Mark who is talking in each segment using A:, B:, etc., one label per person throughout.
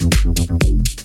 A: Lorenzo Show,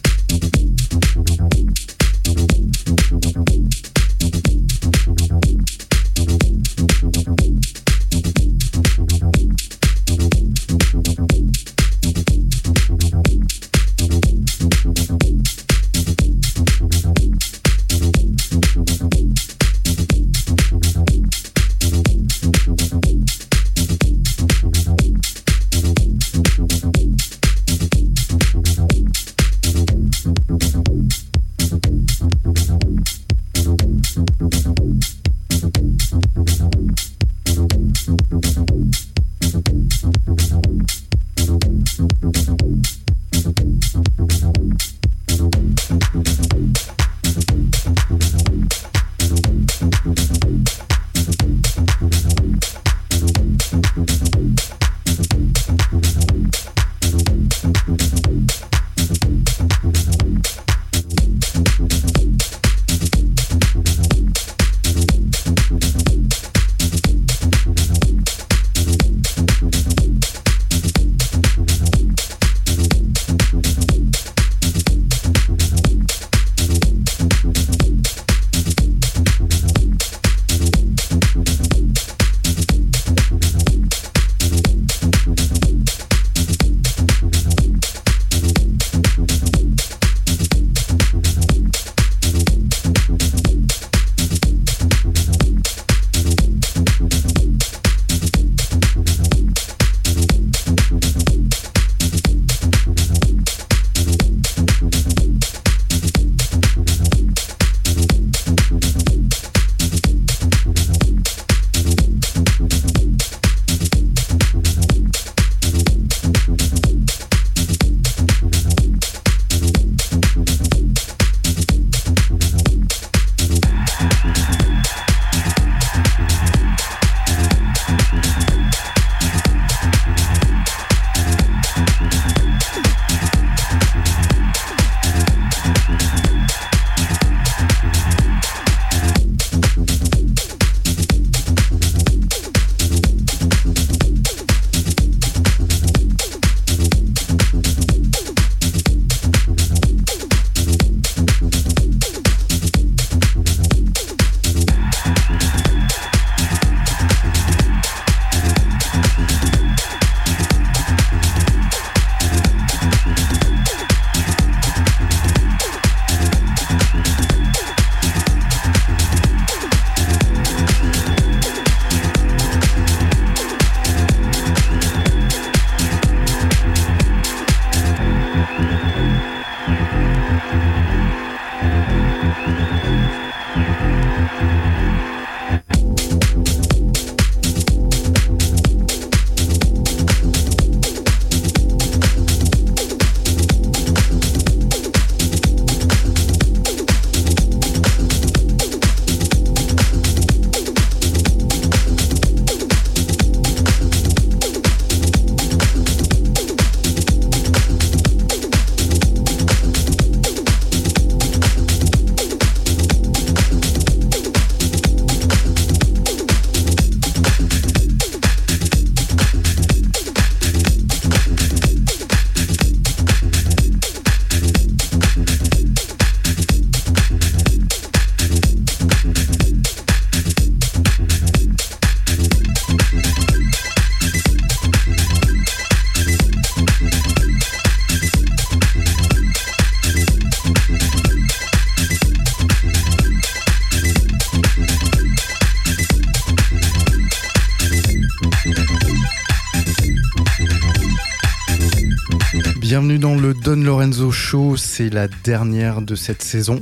A: c'est la dernière de cette saison.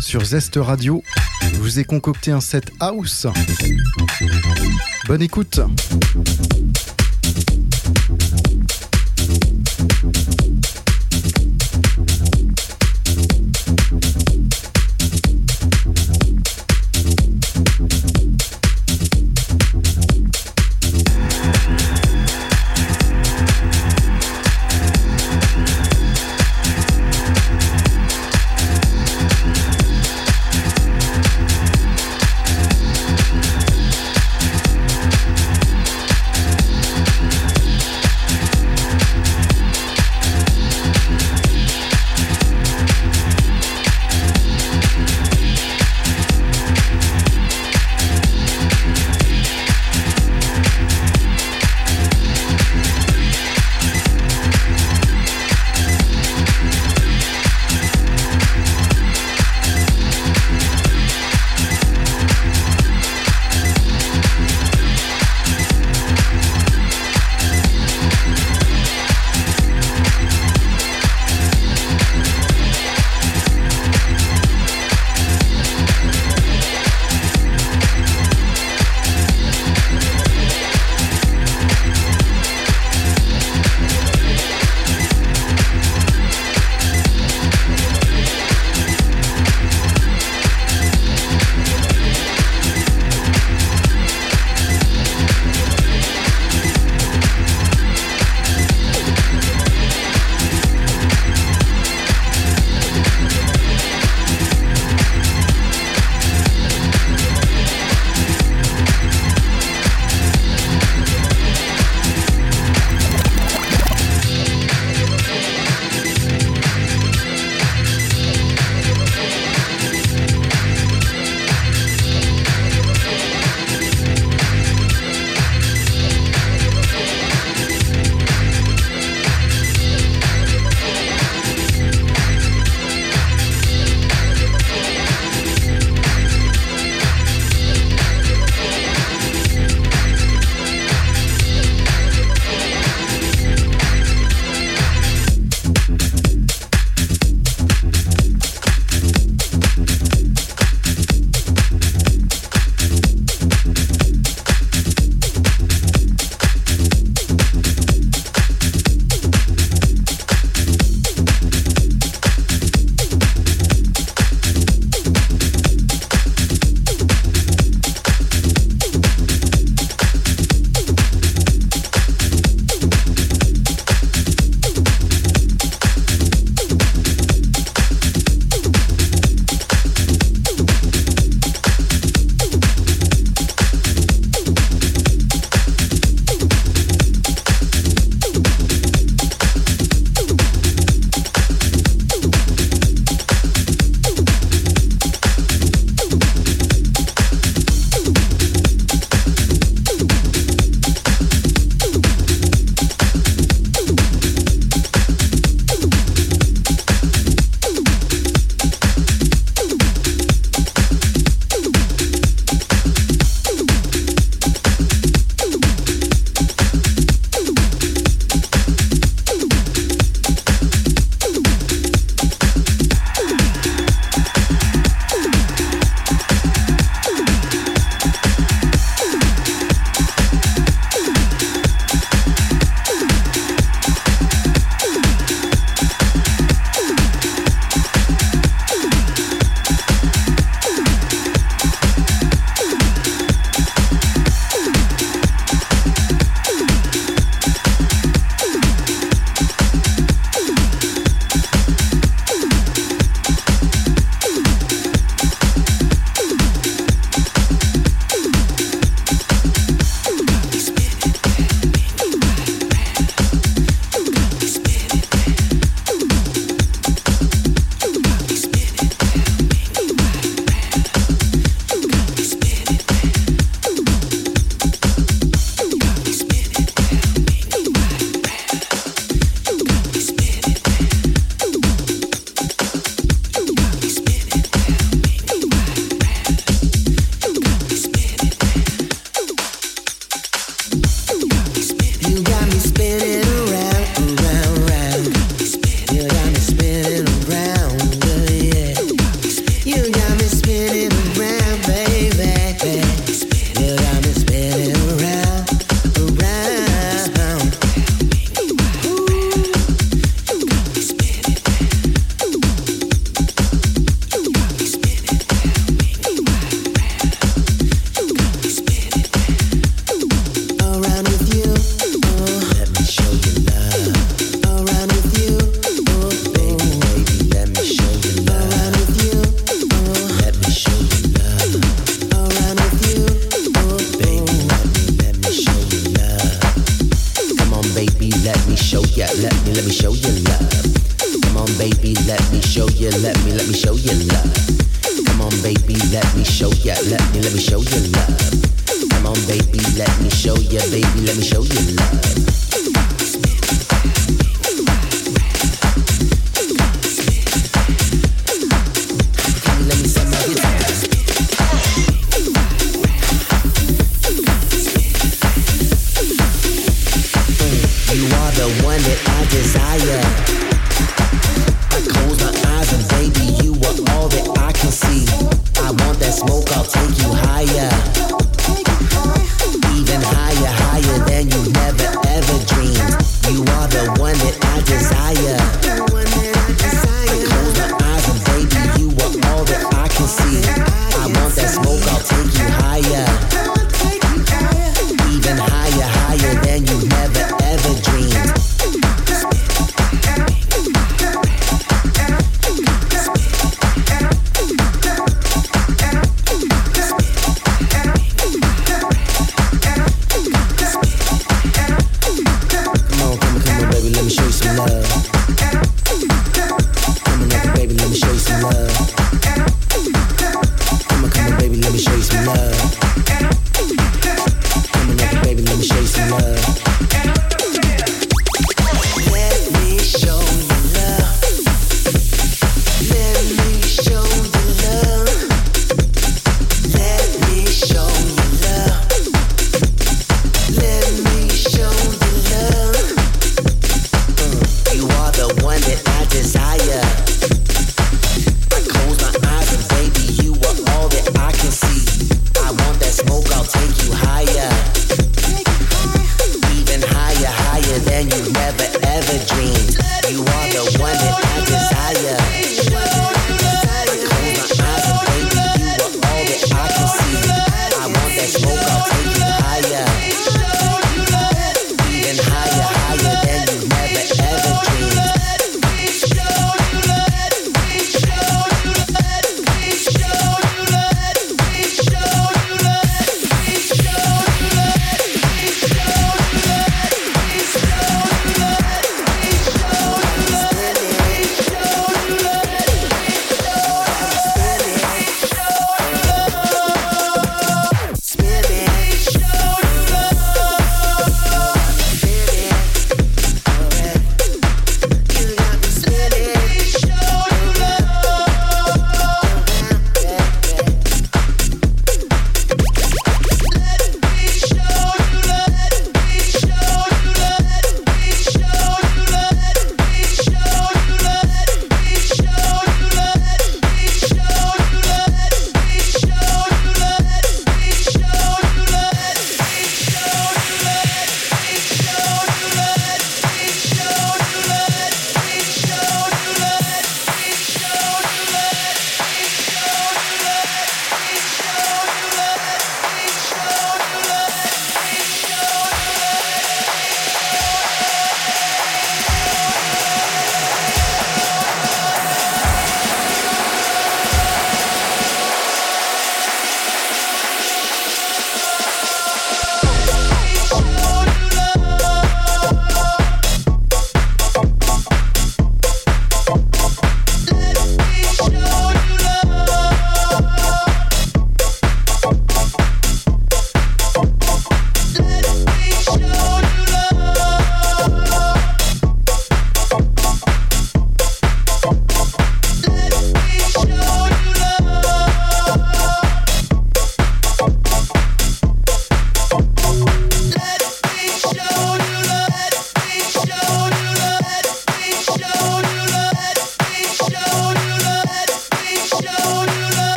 A: Sur Zest Radio, je vous ai concocté un set house. Bonne écoute.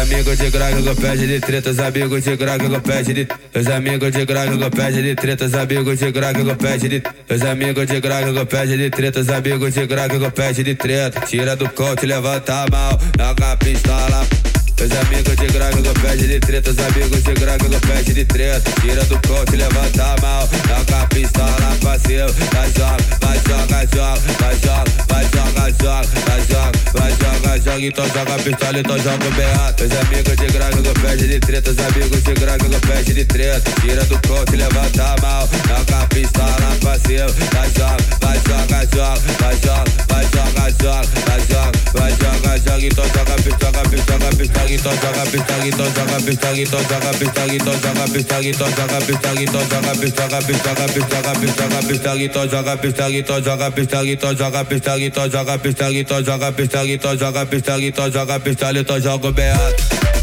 B: Amigos de graga que pede de treta, os amigos de graga que pede de Os amigos de graga que pede de treta, os amigos de graga que pede de Os amigos de graga que pede de treta, os amigos de graga que pede de treta. Tira do cote, levanta a mão, joga a pistola. Os amigos de que pede de treta, os amigos de que pede de treta. Tira do cote, levanta a mão, joga a pistola cima. Vai joga, vai joga, joga, vai joga, vai joga, vai joga, joga Então joga pistola, então joga o beato Os amigos de graga que pede de treta, os amigos de graga que pede de treta Tira do cote, levanta a mão, joga a pistola cima Vai joga, vai joga, joga, vai joga, vai joga, joga, vai joga, vai joga, joga Então joga pistola, pistola, pistola então joga pistola, então joga pistola, então joga pistola, então joga pistola, então joga pistola, então joga pistola, pistola, pistola, pistola, pistola, então joga pistola, então joga pistola, então joga pistola, então joga pistola, então joga pistola, então joga pistola, então joga pistola, então joga o beato.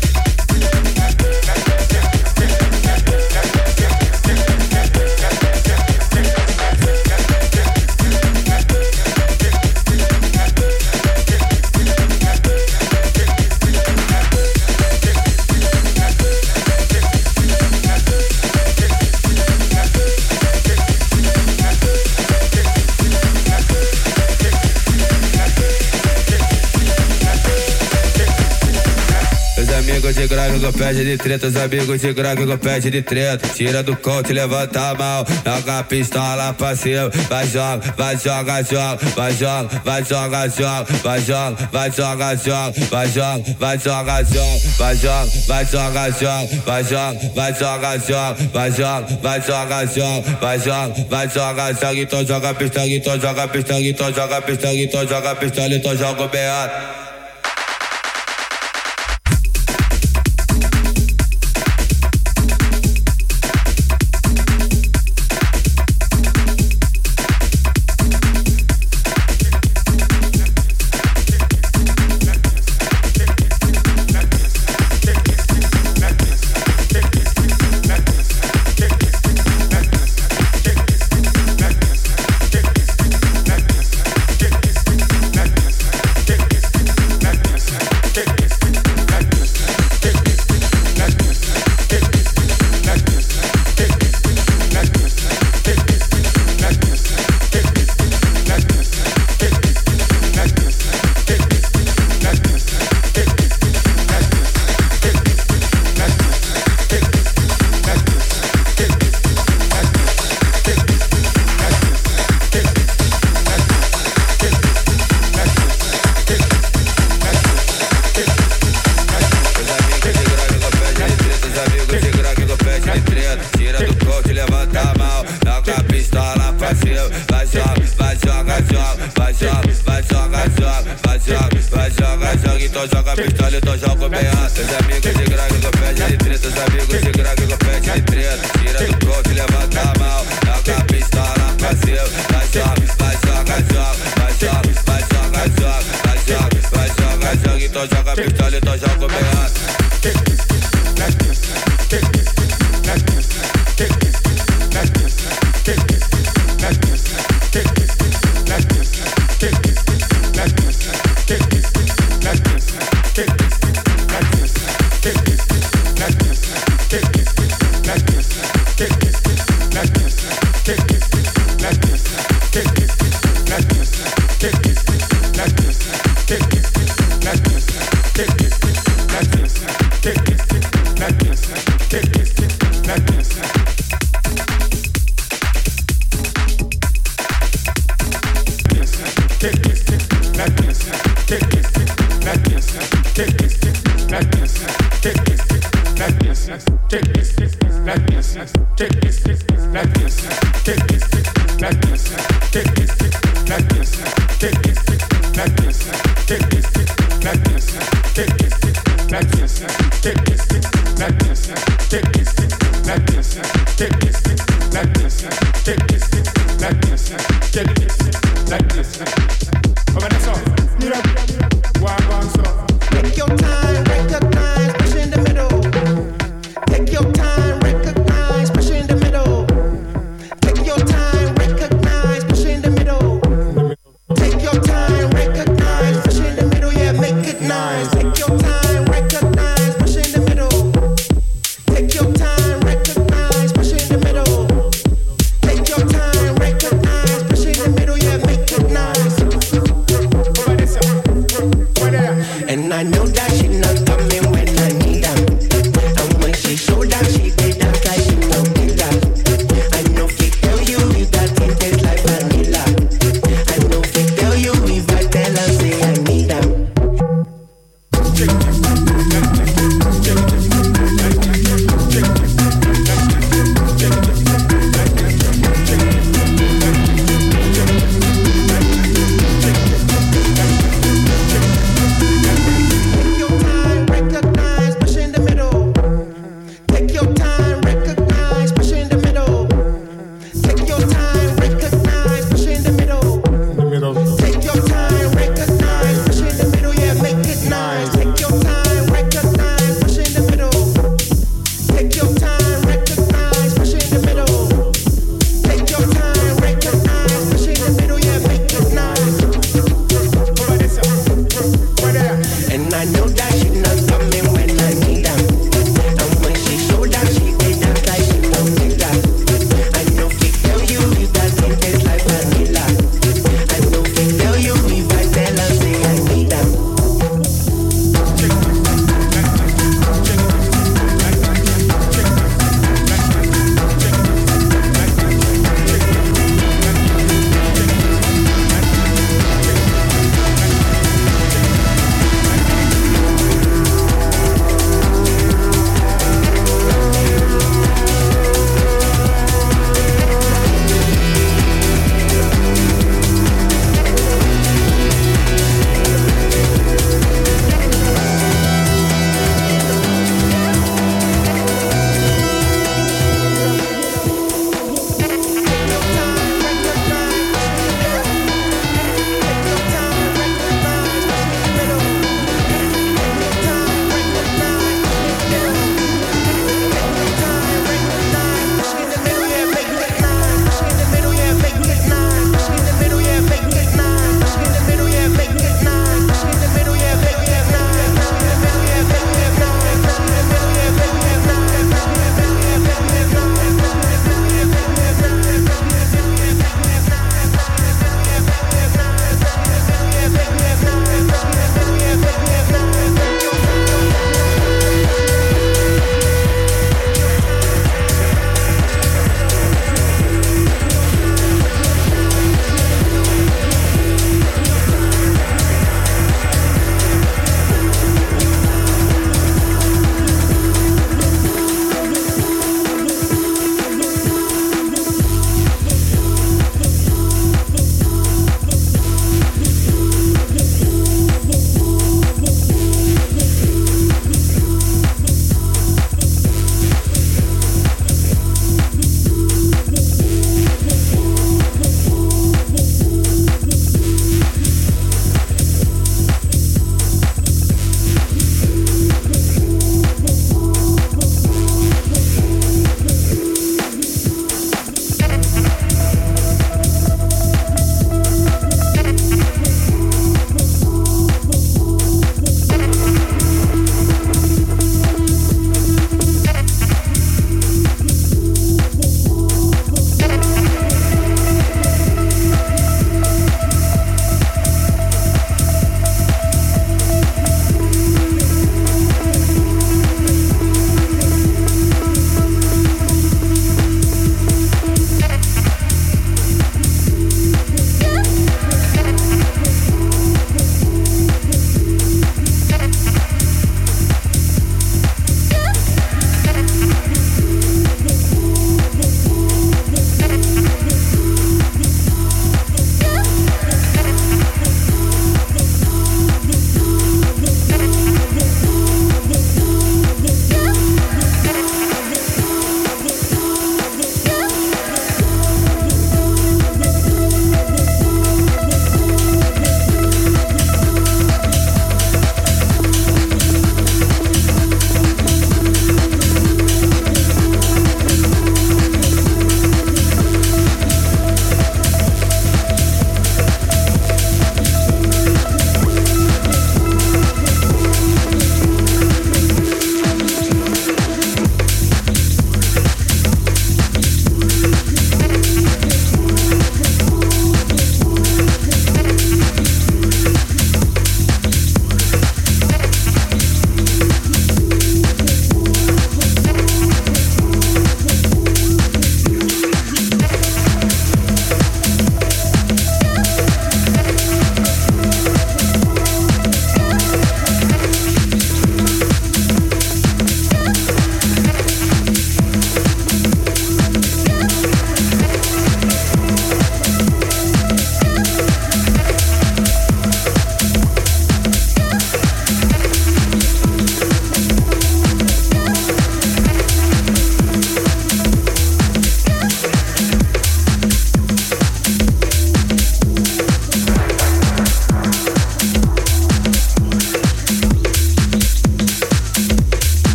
B: Que pede de treta, os amigos de graga que pede de treta. Tira do cote, levanta a mão, joga a pistola pra cima. Vai joga, vai joga, joga, vai joga, vai joga, joga, vai joga, vai joga, joga, vai joga, vai joga, joga, vai joga, vai joga, joga, vai joga, vai joga, joga, vai joga, vai joga, joga, vai joga, vai joga, joga. Então joga pistola, então joga pistola, então joga pistola, então joga pistola, então joga o beato.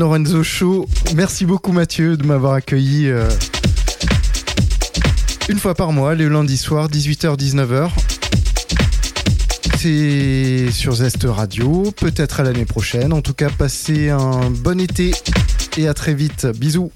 A: Lorenzo Show. Merci beaucoup Mathieu de m'avoir accueilli euh, une fois par mois, le lundi soir, 18h-19h. C'est sur Zest Radio, peut-être à l'année prochaine. En tout cas, passez un bon été et à très vite. Bisous.